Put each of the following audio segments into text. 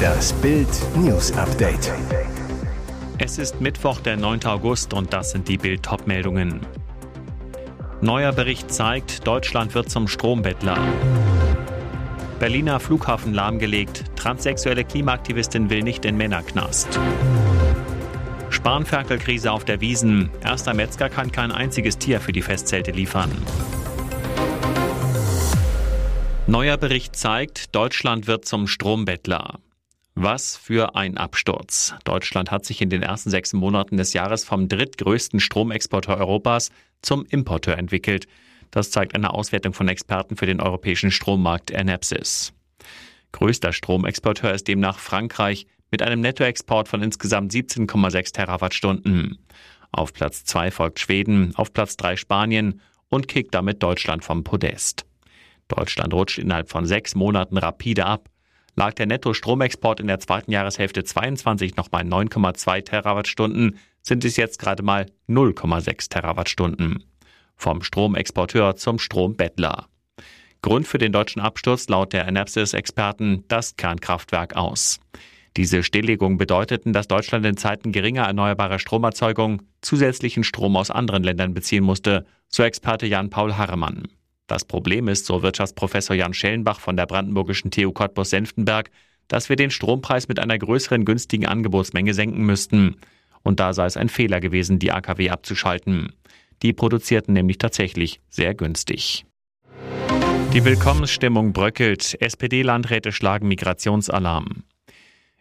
Das Bild News Update. Es ist Mittwoch, der 9. August und das sind die Bild meldungen Neuer Bericht zeigt, Deutschland wird zum Strombettler. Berliner Flughafen lahmgelegt. Transsexuelle Klimaaktivistin will nicht in Männerknast. Spanferkelkrise auf der Wiesen. Erster Metzger kann kein einziges Tier für die Festzelte liefern. Neuer Bericht zeigt, Deutschland wird zum Strombettler. Was für ein Absturz. Deutschland hat sich in den ersten sechs Monaten des Jahres vom drittgrößten Stromexporteur Europas zum Importeur entwickelt. Das zeigt eine Auswertung von Experten für den europäischen Strommarkt Enepsis. Größter Stromexporteur ist demnach Frankreich mit einem Nettoexport von insgesamt 17,6 Terawattstunden. Auf Platz 2 folgt Schweden, auf Platz 3 Spanien und kickt damit Deutschland vom Podest. Deutschland rutscht innerhalb von sechs Monaten rapide ab. Lag der Netto-Stromexport in der zweiten Jahreshälfte 22 noch bei 9,2 Terawattstunden, sind es jetzt gerade mal 0,6 Terawattstunden vom Stromexporteur zum Strombettler. Grund für den deutschen Absturz laut der Enapsis-Experten das Kernkraftwerk aus. Diese Stilllegung bedeuteten, dass Deutschland in Zeiten geringer erneuerbarer Stromerzeugung zusätzlichen Strom aus anderen Ländern beziehen musste, so Experte Jan-Paul Harremann. Das Problem ist, so Wirtschaftsprofessor Jan Schellenbach von der brandenburgischen TU Cottbus-Senftenberg, dass wir den Strompreis mit einer größeren günstigen Angebotsmenge senken müssten. Und da sei es ein Fehler gewesen, die AKW abzuschalten. Die produzierten nämlich tatsächlich sehr günstig. Die Willkommensstimmung bröckelt. SPD-Landräte schlagen Migrationsalarm.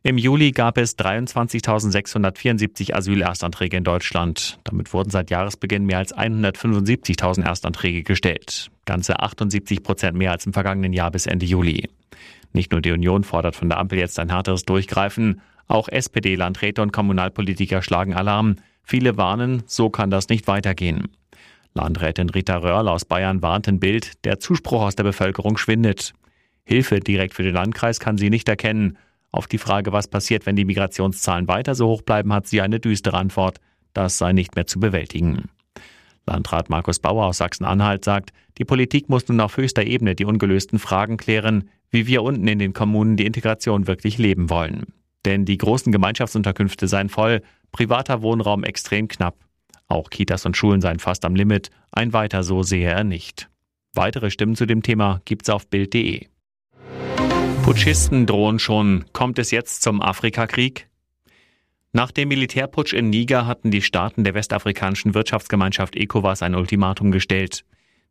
Im Juli gab es 23.674 Asylerstanträge in Deutschland. Damit wurden seit Jahresbeginn mehr als 175.000 Erstanträge gestellt. Ganze 78 Prozent mehr als im vergangenen Jahr bis Ende Juli. Nicht nur die Union fordert von der Ampel jetzt ein härteres Durchgreifen. Auch SPD-Landräte und Kommunalpolitiker schlagen Alarm. Viele warnen, so kann das nicht weitergehen. Landrätin Rita Röhrl aus Bayern warnt in Bild, der Zuspruch aus der Bevölkerung schwindet. Hilfe direkt für den Landkreis kann sie nicht erkennen. Auf die Frage, was passiert, wenn die Migrationszahlen weiter so hoch bleiben, hat sie eine düstere Antwort. Das sei nicht mehr zu bewältigen. Landrat Markus Bauer aus Sachsen-Anhalt sagt, die Politik muss nun auf höchster Ebene die ungelösten Fragen klären, wie wir unten in den Kommunen die Integration wirklich leben wollen. Denn die großen Gemeinschaftsunterkünfte seien voll, privater Wohnraum extrem knapp. Auch Kitas und Schulen seien fast am Limit. Ein weiter so sehe er nicht. Weitere Stimmen zu dem Thema gibt's auf Bild.de. Putschisten drohen schon. Kommt es jetzt zum Afrikakrieg? Nach dem Militärputsch in Niger hatten die Staaten der westafrikanischen Wirtschaftsgemeinschaft ECOWAS ein Ultimatum gestellt.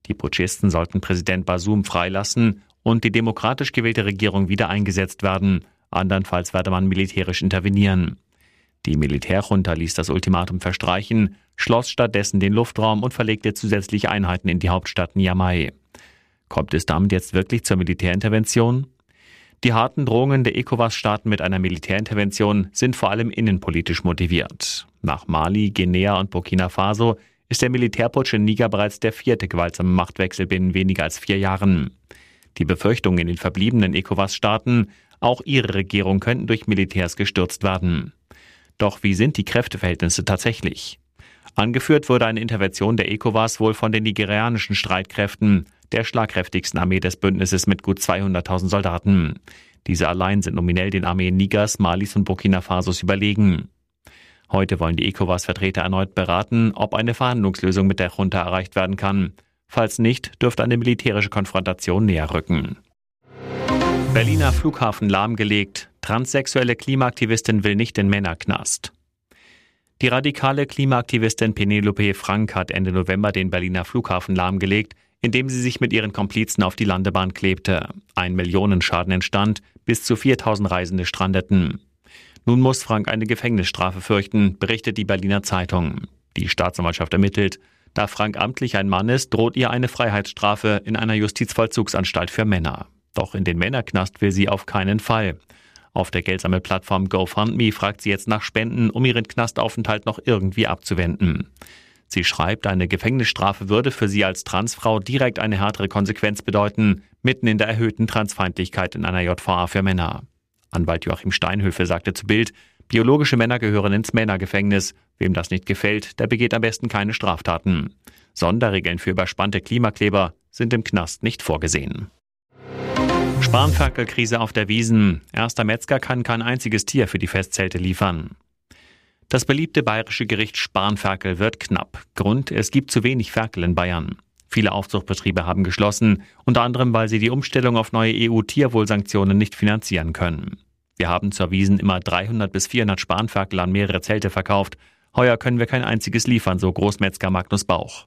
Die Putschisten sollten Präsident Basum freilassen und die demokratisch gewählte Regierung wieder eingesetzt werden. Andernfalls werde man militärisch intervenieren. Die Militärjunta ließ das Ultimatum verstreichen, schloss stattdessen den Luftraum und verlegte zusätzliche Einheiten in die Hauptstadt Niamey. Kommt es damit jetzt wirklich zur Militärintervention? Die harten Drohungen der ECOWAS-Staaten mit einer Militärintervention sind vor allem innenpolitisch motiviert. Nach Mali, Guinea und Burkina Faso ist der Militärputsch in Niger bereits der vierte gewaltsame Machtwechsel binnen weniger als vier Jahren. Die Befürchtungen in den verbliebenen ECOWAS-Staaten, auch ihre Regierung könnten durch Militärs gestürzt werden. Doch wie sind die Kräfteverhältnisse tatsächlich? Angeführt wurde eine Intervention der ECOWAS wohl von den nigerianischen Streitkräften, der schlagkräftigsten Armee des Bündnisses mit gut 200.000 Soldaten. Diese allein sind nominell den Armeen Nigers, Malis und Burkina Fasos überlegen. Heute wollen die ECOWAS-Vertreter erneut beraten, ob eine Verhandlungslösung mit der Junta erreicht werden kann. Falls nicht, dürfte eine militärische Konfrontation näher rücken. Berliner Flughafen lahmgelegt. Transsexuelle Klimaaktivistin will nicht in Männerknast. Die radikale Klimaaktivistin Penelope Frank hat Ende November den Berliner Flughafen lahmgelegt, indem sie sich mit ihren Komplizen auf die Landebahn klebte. Ein Millionenschaden entstand, bis zu 4000 Reisende strandeten. Nun muss Frank eine Gefängnisstrafe fürchten, berichtet die Berliner Zeitung. Die Staatsanwaltschaft ermittelt. Da Frank amtlich ein Mann ist, droht ihr eine Freiheitsstrafe in einer Justizvollzugsanstalt für Männer. Doch in den Männerknast will sie auf keinen Fall. Auf der Geldsammelplattform GoFundMe fragt sie jetzt nach Spenden, um ihren Knastaufenthalt noch irgendwie abzuwenden. Sie schreibt, eine Gefängnisstrafe würde für sie als Transfrau direkt eine härtere Konsequenz bedeuten, mitten in der erhöhten Transfeindlichkeit in einer JVA für Männer. Anwalt Joachim Steinhöfe sagte zu Bild, biologische Männer gehören ins Männergefängnis. Wem das nicht gefällt, der begeht am besten keine Straftaten. Sonderregeln für überspannte Klimakleber sind im Knast nicht vorgesehen. Spanferkelkrise auf der Wiesen. Erster Metzger kann kein einziges Tier für die Festzelte liefern. Das beliebte bayerische Gericht Spanferkel wird knapp. Grund, es gibt zu wenig Ferkel in Bayern. Viele Aufzuchtbetriebe haben geschlossen, unter anderem, weil sie die Umstellung auf neue EU-Tierwohlsanktionen nicht finanzieren können. Wir haben zur Wiesen immer 300 bis 400 Spanferkel an mehrere Zelte verkauft. Heuer können wir kein einziges liefern, so Großmetzger Magnus Bauch.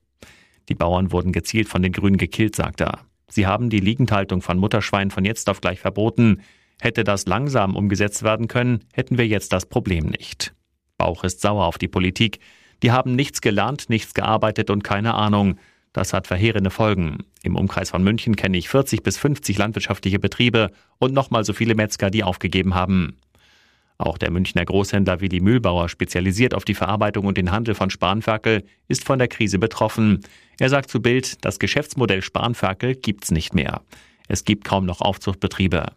Die Bauern wurden gezielt von den Grünen gekillt, sagt er. Sie haben die Liegendhaltung von Mutterschweinen von jetzt auf gleich verboten. Hätte das langsam umgesetzt werden können, hätten wir jetzt das Problem nicht. Bauch ist sauer auf die Politik. Die haben nichts gelernt, nichts gearbeitet und keine Ahnung. Das hat verheerende Folgen. Im Umkreis von München kenne ich 40 bis 50 landwirtschaftliche Betriebe und nochmal so viele Metzger, die aufgegeben haben. Auch der Münchner Großhändler Willi Mühlbauer, spezialisiert auf die Verarbeitung und den Handel von Spanferkel, ist von der Krise betroffen. Er sagt zu Bild, das Geschäftsmodell Spanferkel gibt's nicht mehr. Es gibt kaum noch Aufzuchtbetriebe.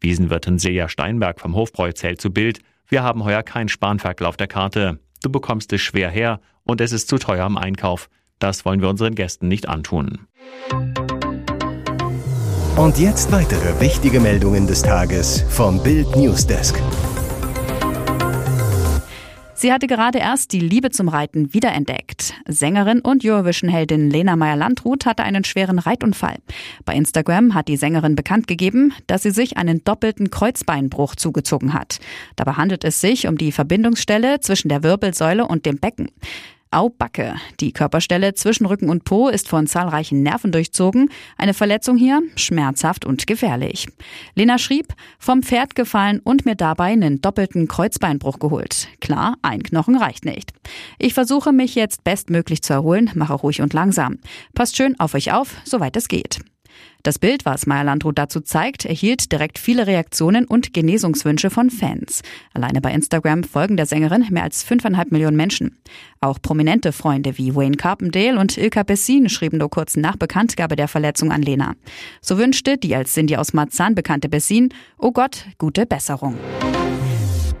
Wiesenwirtin Silja Steinberg vom Hofbräu zählt zu Bild, wir haben heuer kein Spanferkel auf der Karte. Du bekommst es schwer her und es ist zu teuer im Einkauf. Das wollen wir unseren Gästen nicht antun. Und jetzt weitere wichtige Meldungen des Tages vom Bild Newsdesk. Sie hatte gerade erst die Liebe zum Reiten wiederentdeckt. Sängerin und Eurovision-Heldin Lena Meyer-Landrut hatte einen schweren Reitunfall. Bei Instagram hat die Sängerin bekannt gegeben, dass sie sich einen doppelten Kreuzbeinbruch zugezogen hat. Dabei handelt es sich um die Verbindungsstelle zwischen der Wirbelsäule und dem Becken. Au-Backe. Die Körperstelle zwischen Rücken und Po ist von zahlreichen Nerven durchzogen. Eine Verletzung hier schmerzhaft und gefährlich. Lena schrieb, vom Pferd gefallen und mir dabei einen doppelten Kreuzbeinbruch geholt. Klar, ein Knochen reicht nicht. Ich versuche mich jetzt bestmöglich zu erholen, mache ruhig und langsam. Passt schön auf euch auf, soweit es geht. Das Bild, was Meyer Landrut dazu zeigt, erhielt direkt viele Reaktionen und Genesungswünsche von Fans. Alleine bei Instagram folgen der Sängerin mehr als fünfeinhalb Millionen Menschen. Auch prominente Freunde wie Wayne Carpendale und Ilka Bessin schrieben nur kurz nach Bekanntgabe der Verletzung an Lena. So wünschte die als Cindy aus Marzahn bekannte Bessin, oh Gott, gute Besserung.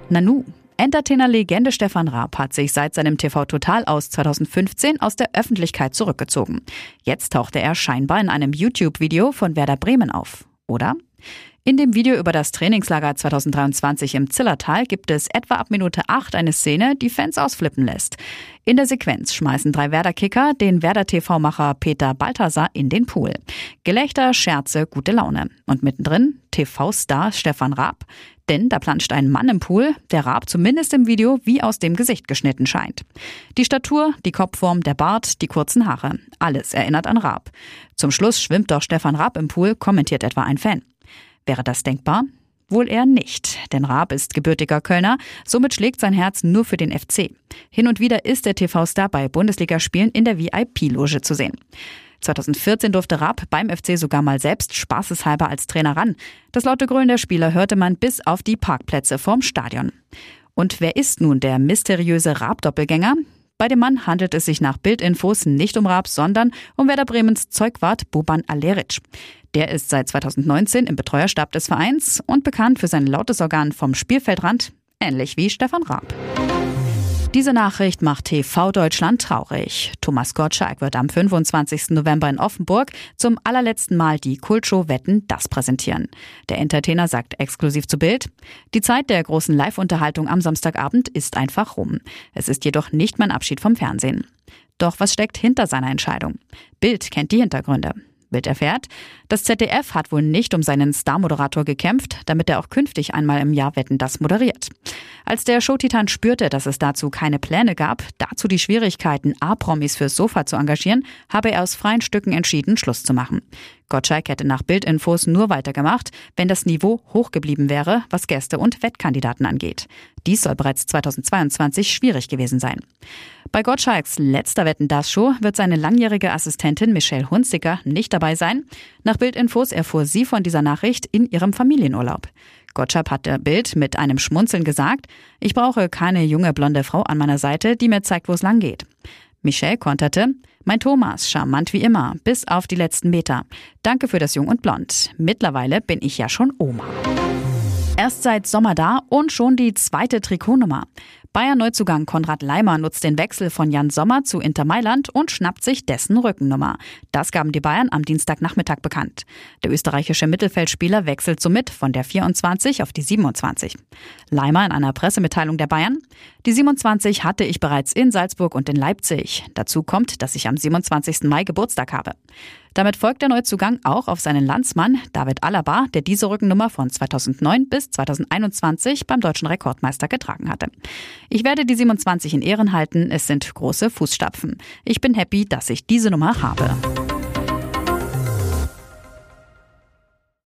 Nanu, Entertainer-Legende Stefan Raab hat sich seit seinem TV Total aus 2015 aus der Öffentlichkeit zurückgezogen. Jetzt tauchte er scheinbar in einem YouTube-Video von Werder Bremen auf. Oder? In dem Video über das Trainingslager 2023 im Zillertal gibt es etwa ab Minute 8 eine Szene, die Fans ausflippen lässt. In der Sequenz schmeißen drei Werder-Kicker den Werder-TV-Macher Peter Balthasar in den Pool. Gelächter, Scherze, gute Laune. Und mittendrin TV-Star Stefan Raab. Denn da planscht ein Mann im Pool, der Raab zumindest im Video wie aus dem Gesicht geschnitten scheint. Die Statur, die Kopfform, der Bart, die kurzen Haare. Alles erinnert an Raab. Zum Schluss schwimmt doch Stefan Raab im Pool, kommentiert etwa ein Fan. Wäre das denkbar? Wohl eher nicht, denn Raab ist gebürtiger Kölner, somit schlägt sein Herz nur für den FC. Hin und wieder ist der TV-Star bei Bundesligaspielen in der VIP-Loge zu sehen. 2014 durfte Raab beim FC sogar mal selbst spaßeshalber als Trainer ran. Das laute Grölen der Spieler hörte man bis auf die Parkplätze vorm Stadion. Und wer ist nun der mysteriöse Raab-Doppelgänger? Bei dem Mann handelt es sich nach Bildinfos nicht um Raab, sondern um Werder Bremens Zeugwart Boban Aleric. Der ist seit 2019 im Betreuerstab des Vereins und bekannt für sein lautes Organ vom Spielfeldrand, ähnlich wie Stefan Raab. Diese Nachricht macht TV Deutschland traurig. Thomas Gottschalk wird am 25. November in Offenburg zum allerletzten Mal die Kultshow Wetten das präsentieren. Der Entertainer sagt exklusiv zu Bild, die Zeit der großen Live-Unterhaltung am Samstagabend ist einfach rum. Es ist jedoch nicht mein Abschied vom Fernsehen. Doch was steckt hinter seiner Entscheidung? Bild kennt die Hintergründe. Bild erfährt, das ZDF hat wohl nicht um seinen Star-Moderator gekämpft, damit er auch künftig einmal im Jahr Wetten das moderiert. Als der Showtitan spürte, dass es dazu keine Pläne gab, dazu die Schwierigkeiten, A-Promis fürs Sofa zu engagieren, habe er aus freien Stücken entschieden, Schluss zu machen. Gottschalk hätte nach Bildinfos nur weitergemacht, wenn das Niveau hoch geblieben wäre, was Gäste und Wettkandidaten angeht. Dies soll bereits 2022 schwierig gewesen sein. Bei Gottschalks letzter Wetten das Show wird seine langjährige Assistentin Michelle Hunziker nicht dabei sein. Nach Bildinfos erfuhr sie von dieser Nachricht in ihrem Familienurlaub. Gottschalk hat der Bild mit einem Schmunzeln gesagt, ich brauche keine junge blonde Frau an meiner Seite, die mir zeigt, wo es lang geht. Michelle konterte, mein Thomas, charmant wie immer, bis auf die letzten Meter. Danke für das Jung und Blond. Mittlerweile bin ich ja schon Oma. Erst seit Sommer da und schon die zweite Trikotnummer. Bayern-Neuzugang Konrad Leimer nutzt den Wechsel von Jan Sommer zu Inter Mailand und schnappt sich dessen Rückennummer. Das gaben die Bayern am Dienstagnachmittag bekannt. Der österreichische Mittelfeldspieler wechselt somit von der 24 auf die 27. Leimer in einer Pressemitteilung der Bayern. Die 27 hatte ich bereits in Salzburg und in Leipzig. Dazu kommt, dass ich am 27. Mai Geburtstag habe. Damit folgt der Neuzugang auch auf seinen Landsmann David Alaba, der diese Rückennummer von 2009 bis 2021 beim deutschen Rekordmeister getragen hatte. Ich werde die 27 in Ehren halten. Es sind große Fußstapfen. Ich bin happy, dass ich diese Nummer habe.